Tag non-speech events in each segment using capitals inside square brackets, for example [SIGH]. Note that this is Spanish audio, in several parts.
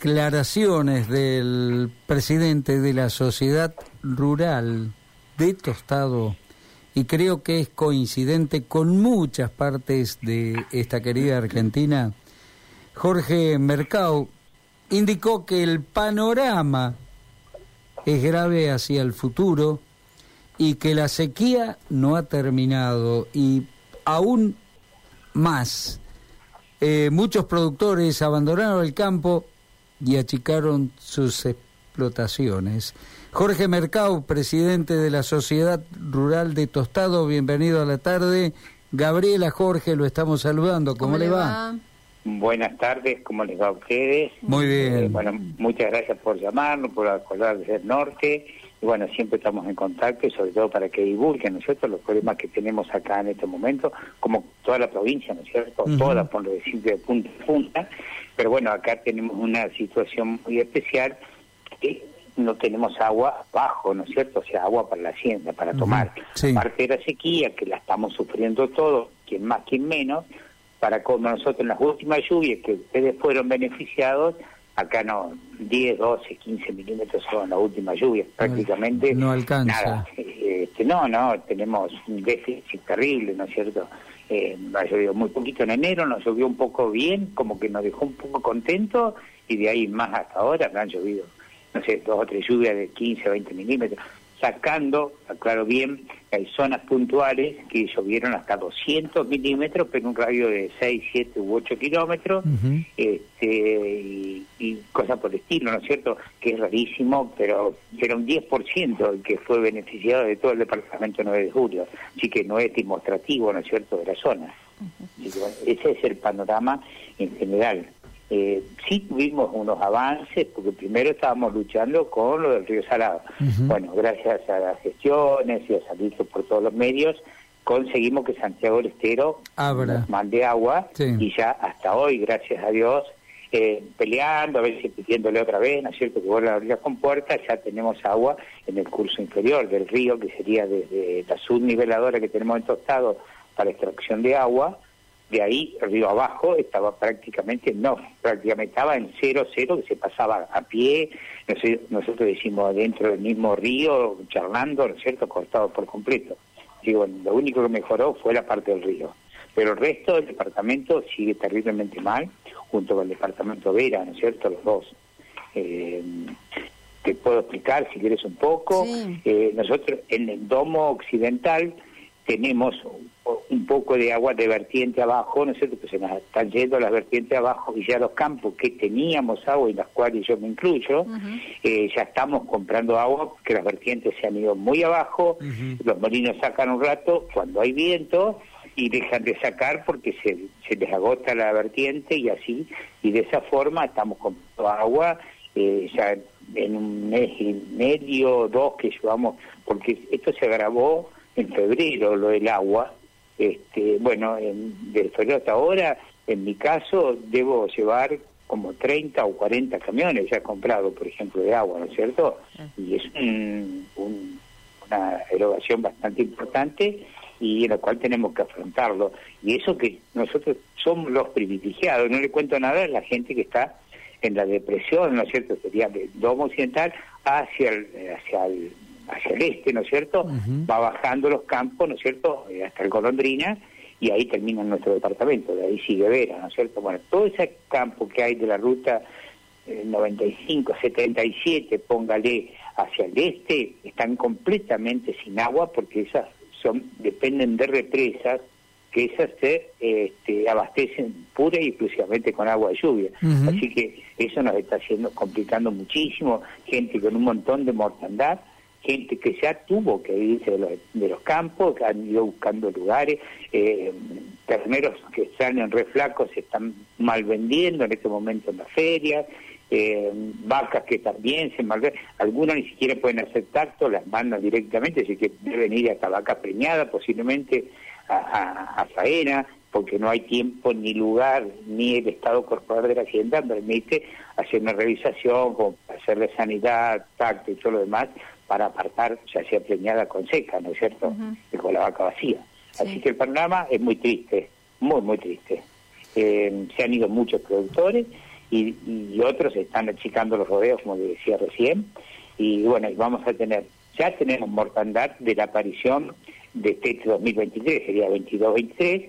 declaraciones del presidente de la Sociedad Rural de Tostado y creo que es coincidente con muchas partes de esta querida Argentina, Jorge Mercado indicó que el panorama es grave hacia el futuro y que la sequía no ha terminado y aún más. Eh, muchos productores abandonaron el campo y achicaron sus explotaciones. Jorge Mercado, presidente de la Sociedad Rural de Tostado, bienvenido a la tarde. Gabriela Jorge, lo estamos saludando. ¿Cómo, le va? Buenas tardes, ¿cómo les va a ustedes? Muy bien. Eh, bueno, muchas gracias por llamarnos, por acordar desde el norte. Y bueno, siempre estamos en contacto y sobre todo para que divulguen, ¿no es cierto?, los problemas que tenemos acá en este momento, como toda la provincia, ¿no es cierto?, toda, por decir, de punta a punta. Pero bueno, acá tenemos una situación muy especial que no tenemos agua abajo, ¿no es cierto? O sea, agua para la hacienda, para tomar. Parte de la sequía, que la estamos sufriendo todos, quien más, quien menos, para como nosotros en las últimas lluvias, que ustedes fueron beneficiados, acá no, 10, 12, 15 milímetros son las últimas lluvias, prácticamente. No alcanza. Nada. Este, no, no, tenemos un déficit terrible, ¿no es cierto? Eh, ha llovido muy poquito en enero, nos llovió un poco bien, como que nos dejó un poco contentos, y de ahí más hasta ahora han llovido, no sé, dos o tres lluvias de 15 o 20 milímetros sacando, aclaro bien, hay zonas puntuales que llovieron hasta 200 milímetros, pero en un radio de 6, 7 u 8 kilómetros, este, y, cosas por el estilo, ¿no es cierto? Que es rarísimo, pero era un 10% el que fue beneficiado de todo el departamento 9 de julio, así que no es demostrativo, ¿no es cierto?, de la zona. ese es el panorama en general. Eh, sí tuvimos unos avances, porque primero estábamos luchando con lo del río Salado. Bueno, gracias a las gestiones y a salir por todos los medios, conseguimos que Santiago del Estero nos mande agua y ya hasta hoy, gracias a Dios, eh, peleando, a veces pidiéndole otra vez, ¿no es cierto?, que vuelva a abrir con puertas, ya tenemos agua en el curso inferior del río, que sería desde la subniveladora que tenemos en Tostado para extracción de agua, de ahí río abajo estaba prácticamente, no, prácticamente estaba en cero, cero, que se pasaba a pie, nosotros decimos dentro del mismo río, charlando, ¿no es cierto?, cortado por completo. Digo, lo único que mejoró fue la parte del río. Pero el resto del departamento sigue terriblemente mal, junto con el departamento Vera, ¿no es cierto?, los dos. Eh, te puedo explicar si quieres un poco. Eh, nosotros en el domo occidental tenemos un poco de agua de vertiente abajo, ¿no es cierto? Que se nos están yendo las vertientes abajo y ya los campos que teníamos agua y las cuales yo me incluyo, eh, ya estamos comprando agua que las vertientes se han ido muy abajo, los molinos sacan un rato cuando hay viento y dejan de sacar porque se, se les agota la vertiente y así, y de esa forma estamos comprando agua eh, ya en un mes y medio, dos que llevamos, porque esto se agravó en febrero, lo del agua, este, bueno, en, de febrero hasta ahora, en mi caso, debo llevar como 30 o 40 camiones ya comprados, por ejemplo, de agua, ¿no es cierto? Y es una erogación bastante importante y en la cual tenemos que afrontarlo. Y eso que nosotros somos los privilegiados, no le cuento nada a la gente que está en la depresión, ¿no es cierto? Sería del domo occidental hacia el, hacia el hacia el este, ¿no es cierto? Va bajando los campos, ¿no es cierto? Eh, hasta el Colondrina y ahí termina nuestro departamento, de ahí sigue Vera, ¿no es cierto? Bueno, todo ese campo que hay de la ruta 95, eh, 77, póngale hacia el este, están completamente sin agua porque esas son dependen de represas que esas se este, abastecen pura y exclusivamente con agua de lluvia. Así que eso nos está haciendo complicando muchísimo, gente con un montón de mortandad gente que ya tuvo que irse de los, campos, que han ido buscando lugares, eh, terneros que están en reflacos se están mal vendiendo en este momento en las ferias, eh, vacas que también se mal algunos ni siquiera pueden hacer tacto, las mandan directamente, así que deben ir hasta vaca preñada posiblemente a, a, faena, porque no hay tiempo ni lugar, ni el Estado Corporal de la Hacienda permite hacer una revisación, hacerle sanidad, tacto y todo lo demás, para apartar ya sea preñada con seca, ¿no es cierto? Y con la vaca vacía. Así que el panorama es muy triste, muy, muy triste. Eh, se han ido muchos productores y, y otros están achicando los rodeos, como decía recién, y bueno, vamos a tener, ya tenemos mortandad de la aparición de este 2023, sería 22-23,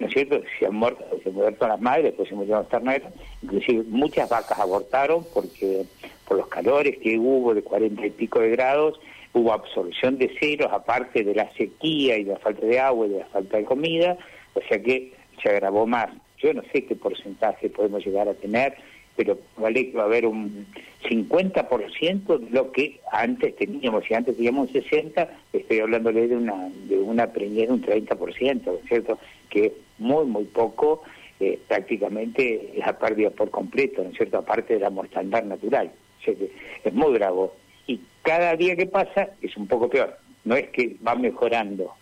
¿no es cierto? Se han muerto, se muerto las madres, después se murieron los terneros, inclusive muchas vacas abortaron porque por los calores que hubo de 40 y pico de grados, hubo absorción de ceros, aparte de la sequía y de la falta de agua y de la falta de comida, o sea que se agravó más. Yo no sé qué porcentaje podemos llegar a tener, pero vale que va a haber un 50% de lo que antes teníamos. Si antes teníamos un 60, estoy hablándole de una de una preñez de un 30%, ¿no es cierto? Que muy, muy poco, eh, prácticamente es a pérdida por completo, ¿no es cierto? Aparte de la mortandad natural. O sea que es muy bravo. Y cada día que pasa es un poco peor. No es que va mejorando,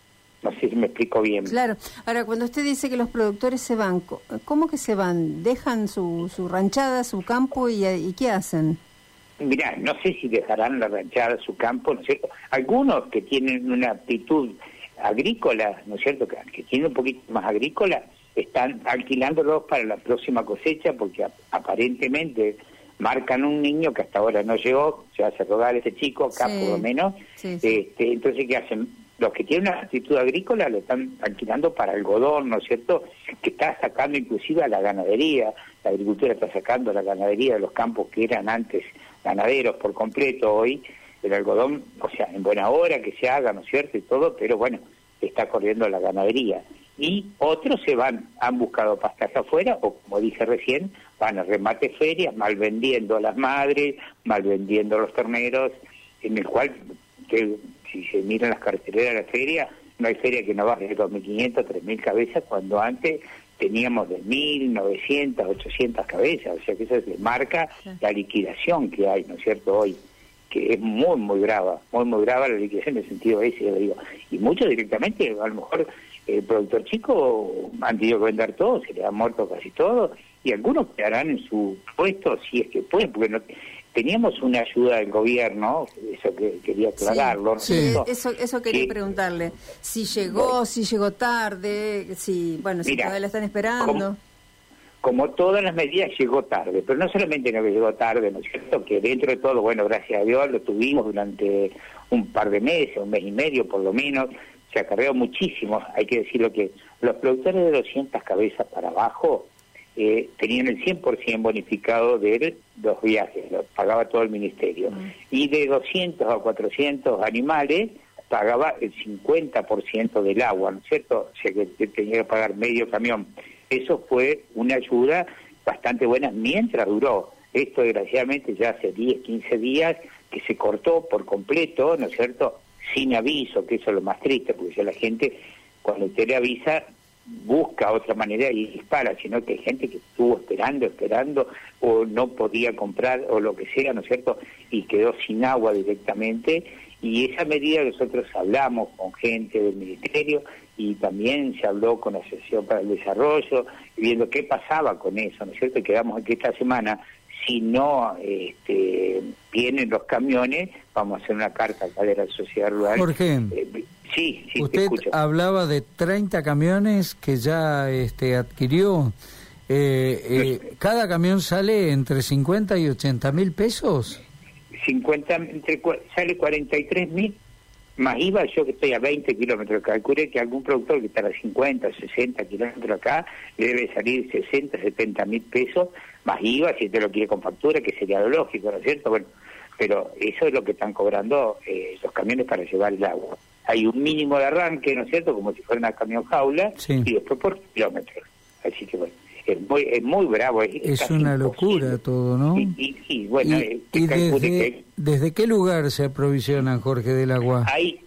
no sé si me explico bien. Claro. Ahora, cuando usted dice que los productores se van, ¿cómo que se van? ¿Dejan su, su ranchada, su campo y, y qué hacen? Mirá, no sé si dejarán la ranchada, su campo, ¿no es cierto? Algunos que tienen una actitud agrícola, ¿no es cierto? Que, que tienen un poquito más agrícola, están alquilándolos para la próxima cosecha porque aparentemente marcan un niño que hasta ahora no llegó, se hace rogar ese chico, acá por lo menos. Este, entonces, ¿qué hacen? los que tienen una actitud agrícola lo están alquilando para algodón, ¿no es cierto? Que está sacando inclusive a la ganadería, la agricultura está sacando a la ganadería de los campos que eran antes ganaderos por completo, hoy el algodón, o sea, en buena hora que se haga, ¿no es cierto? Y todo, pero bueno, está corriendo la ganadería. Y otros se van, han buscado pastas afuera, o como dije recién, van a remate ferias, mal vendiendo a las madres, mal vendiendo a los terneros, en el cual que si se miran las carteleras de la feria, no hay feria que no baje de 2.500, 3.000 cabezas, cuando antes teníamos de 1.000, 900, 800 cabezas, o sea que eso marca la liquidación que hay, ¿no es cierto?, hoy, que es muy, muy brava, muy, muy brava la liquidación en el sentido ese, yo digo, y muchos directamente, a lo mejor el productor chico han tenido que vender todo, se le ha muerto casi todo, y algunos quedarán en su puesto si es que pueden, porque no, teníamos una ayuda del gobierno, eso que quería aclararlo. Sí, eso, eso quería preguntarle. Si llegó, si llegó tarde, si, bueno, si todavía la están esperando. Como, todas las medidas llegó tarde, pero no solamente no que llegó tarde, ¿no es cierto? Que dentro de todo, bueno, gracias a Dios lo tuvimos durante un par de meses, un mes y medio por lo menos, se acarreó muchísimo, hay que decirlo que los productores de 200 cabezas para abajo, eh, tenían el 100% bonificado de los viajes, lo pagaba todo el ministerio. Mm. Y de 200 a 400 animales pagaba el 50% del agua, ¿no es cierto? O sea que tenía que pagar medio camión. Eso fue una ayuda bastante buena mientras duró. Esto desgraciadamente ya hace 10, 15 días que se cortó por completo, ¿no es cierto? Sin aviso, que eso es lo más triste, porque ya la gente, cuando usted le avisa, busca otra manera y dispara, sino que hay gente que estuvo esperando, esperando, o no podía comprar, o lo que sea, ¿no es cierto? Y quedó sin agua directamente. Y esa medida nosotros hablamos con gente del Ministerio y también se habló con la Asociación para el Desarrollo, viendo qué pasaba con eso, ¿no es cierto? Y quedamos aquí esta semana, si no este, vienen los camiones, vamos a hacer una carta a la sociedad rural. ¿Por qué? Eh, Sí, sí, Usted hablaba de 30 camiones que ya este, adquirió. Eh, eh, ¿Cada camión sale entre 50 y 80 mil pesos? 50, entre, sale 43 mil más IVA, yo que estoy a 20 kilómetros, calculé que algún productor que está a 50, 60 kilómetros acá, le debe salir 60, 70 mil pesos, más IVA, si usted lo quiere con factura, que sería lo lógico, ¿no es cierto? Bueno, pero eso es lo que están cobrando eh, los camiones para llevar el agua hay un mínimo de arranque, ¿no es cierto?, como si fuera una camión jaula, y después por kilómetros. Así que bueno, muy, es muy bravo. Es, una locura todo, ¿no? Y, bueno, eh, desde, desde, qué lugar se aprovisionan, Jorge, del agua? Ahí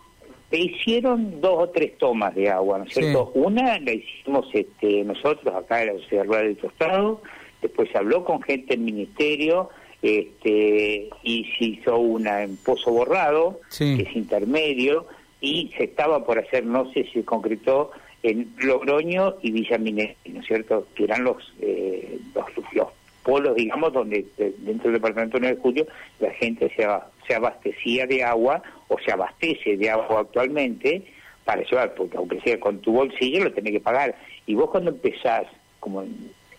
hicieron dos o tres tomas de agua, ¿no es cierto? Una la hicimos este, nosotros acá en la Sociedad Rural del Tostado, después se habló con gente del Ministerio, este, y se hizo una en Pozo Borrado, que es intermedio, y se estaba por hacer, no sé si se concretó, en Logroño y Villa Minetti, ¿no es cierto?, que eran los, eh, los, polos, digamos, donde dentro del departamento 9 de julio la gente se, se abastecía de agua o se abastece de agua actualmente para llevar, porque aunque sea con tu bolsillo lo tenés que pagar. Y vos cuando empezás, como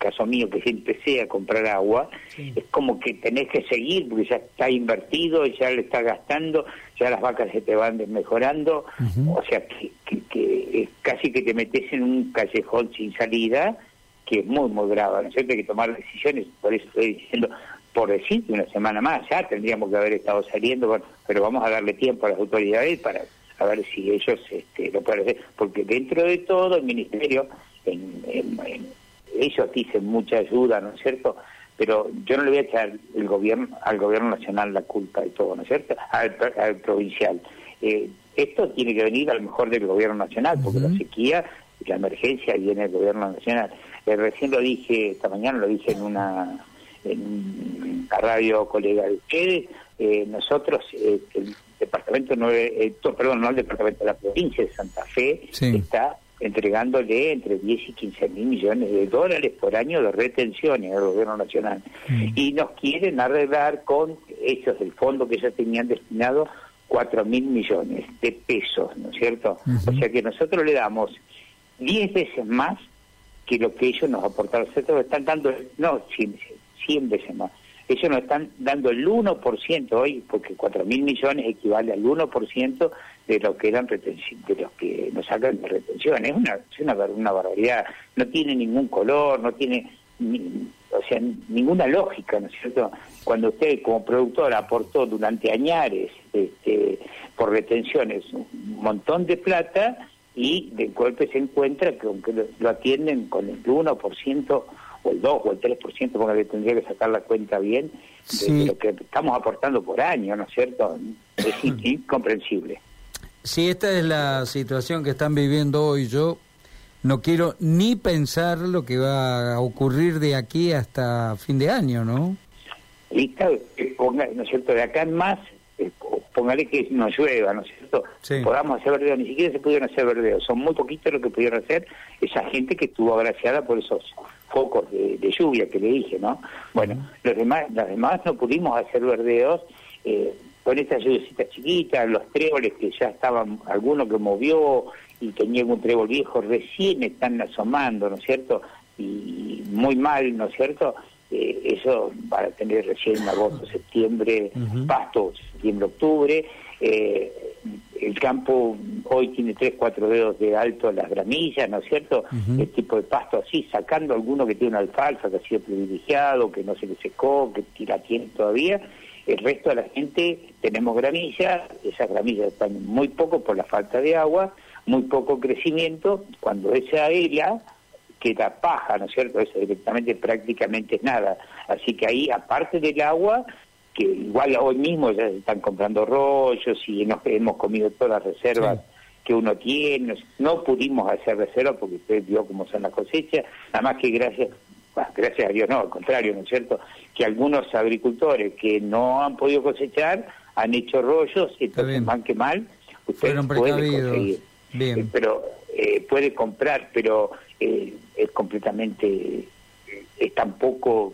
caso mío que siempre sea comprar agua, es como que tenés que seguir porque ya está invertido, ya le está gastando, ya las vacas se te van desmejorando, o sea que, que, casi que te metes en un callejón sin salida que es muy, muy grave, ¿no es cierto? Hay que tomar decisiones, por eso estoy diciendo, por decir una semana más, ya tendríamos que haber estado saliendo, pero vamos a darle tiempo a las autoridades para a ver si ellos este, lo pueden hacer, porque dentro de todo el ministerio, en, ellos dicen mucha ayuda, ¿no es cierto? Pero yo no le voy a echar el gobierno, al gobierno nacional la culpa de todo, ¿no es cierto? Al, provincial. Eh, esto tiene que venir a lo mejor del gobierno nacional, porque la sequía y la emergencia viene del gobierno nacional. Eh, recién lo dije, esta mañana lo dije en una en la radio colega de ustedes, eh, nosotros, eh, el departamento, no, eh, perdón, no el departamento, de la provincia de Santa Fe está entregándole entre 10 y 15 mil millones de dólares por año de retenciones al gobierno nacional. Y nos quieren arreglar con hechos del fondo que ya tenían destinado 4 mil millones de pesos, ¿no es cierto? O sea que nosotros le damos 10 veces más que lo que ellos nos aportaron. Nosotros están dando, no, 100, 100 veces más. Ellos nos están dando el 1% hoy, porque 4 mil millones equivale al 1% de lo que eran de los que nos sacan de retención. Es una, es una, una barbaridad. No tiene ningún color, no tiene, o sea, ninguna lógica, ¿no es cierto? Cuando usted como productor aportó durante añares este, por retenciones un montón de plata y de golpe se encuentra que aunque lo, atienden con el 1% o el 2 o el 3%, porque tendría que sacar la cuenta bien de, lo que estamos aportando por año, ¿no es cierto? Es [CLEARS THROAT] incomprensible. Si esta es la situación que están viviendo hoy, yo no quiero ni pensar lo que va a ocurrir de aquí hasta fin de año, ¿no? Lista, eh, ¿no es cierto? De acá en más, eh, póngale que no llueva, ¿no es cierto? Podamos hacer verdeos, ni siquiera se pudieron hacer verdeos, son muy poquitos lo que pudieron hacer esa gente que estuvo agraciada por esos focos de, lluvia que le dije, ¿no? Bueno, los demás, las demás no pudimos hacer verdeos eh, con estas lluvias chiquitas, los tréboles que ya estaban, alguno que movió y tenía un trébol viejo, recién están asomando, ¿no es cierto? Y muy mal, ¿no es cierto? Eh, eso va a tener recién agosto, septiembre, pasto, septiembre, octubre. Eh, el campo hoy tiene tres, cuatro dedos de alto las gramillas, ¿no es cierto? El tipo de pasto así, sacando alguno que tiene una alfalfa que ha sido privilegiado, que no se le secó, que la tiene todavía. El resto de la gente tenemos gramillas, esas gramillas están muy poco por la falta de agua, muy poco crecimiento. Cuando esa aérea queda paja, ¿no es cierto? Eso directamente prácticamente es nada. Así que ahí, aparte del agua, que igual hoy mismo ya se están comprando rollos y nos hemos comido todas las reservas que uno tiene. No pudimos hacer reservas porque usted vio cómo son las cosechas, nada más que gracias, gracias a Dios no, al contrario, ¿no es cierto? Que algunos agricultores que no han podido cosechar han hecho rollos y entonces van que mal, usted puede conseguir. Bien. Eh, pero eh, puede comprar, pero eh, es completamente, es tampoco,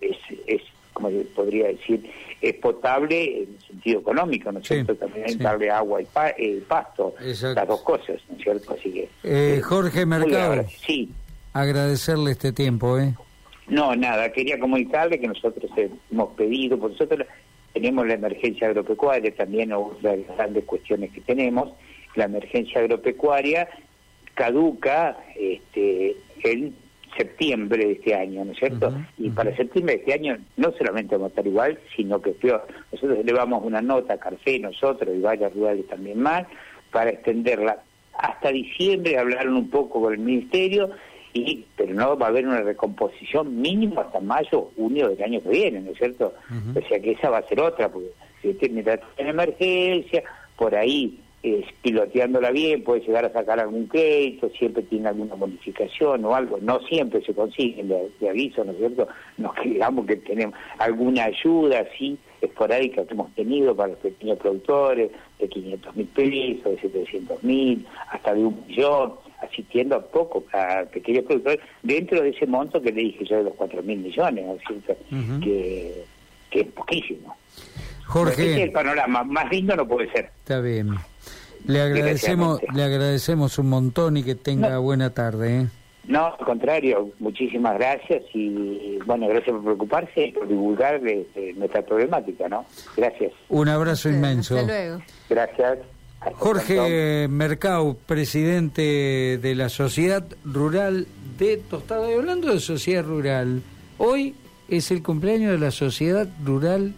es, es como podría decir, es potable en el sentido económico, ¿no es cierto? También hay darle agua y eh, pasto, las dos cosas, ¿no es cierto? Así que... Eh, Jorge Mercado, sí. Agradecerle este tiempo, ¿eh? No, nada, quería comunicarle que nosotros hemos pedido, por nosotros tenemos la emergencia agropecuaria, también otra de las grandes cuestiones que tenemos, la emergencia agropecuaria caduca este, el septiembre de este año, ¿no es cierto? Y para septiembre de este año no solamente vamos a estar igual, sino que peor. Nosotros elevamos una nota a Carfe, nosotros y varias rurales también más, para extenderla hasta diciembre, hablaron un poco con el Ministerio, y pero no va a haber una recomposición mínimo hasta mayo, junio del año que viene, ¿no es cierto? O sea que esa va a ser otra, porque si tiene en emergencia, por ahí eh, piloteándola bien, puede llegar a sacar algún crédito, siempre tiene alguna modificación o algo, no siempre se consigue, de, aviso, ¿no es cierto? Nos digamos que tenemos alguna ayuda así esporádica que hemos tenido para los pequeños productores, de 500 mil pesos, de 700 mil, hasta de un millón, asistiendo a poco a pequeños productores, dentro de ese monto que le dije yo de los 4 mil millones, ¿no es cierto? que, que es poquísimo. Jorge. es el panorama, más lindo no puede ser. Está bien. Le agradecemos, le agradecemos un montón y que tenga buena tarde. ¿eh? No, al contrario, muchísimas gracias y bueno, gracias por preocuparse y por divulgar este, nuestra problemática, ¿no? Gracias. Un abrazo inmenso. Hasta luego. Gracias. Jorge Mercau, presidente de la Sociedad Rural de Tostado. Y hablando de Sociedad Rural, hoy es el cumpleaños de la Sociedad Rural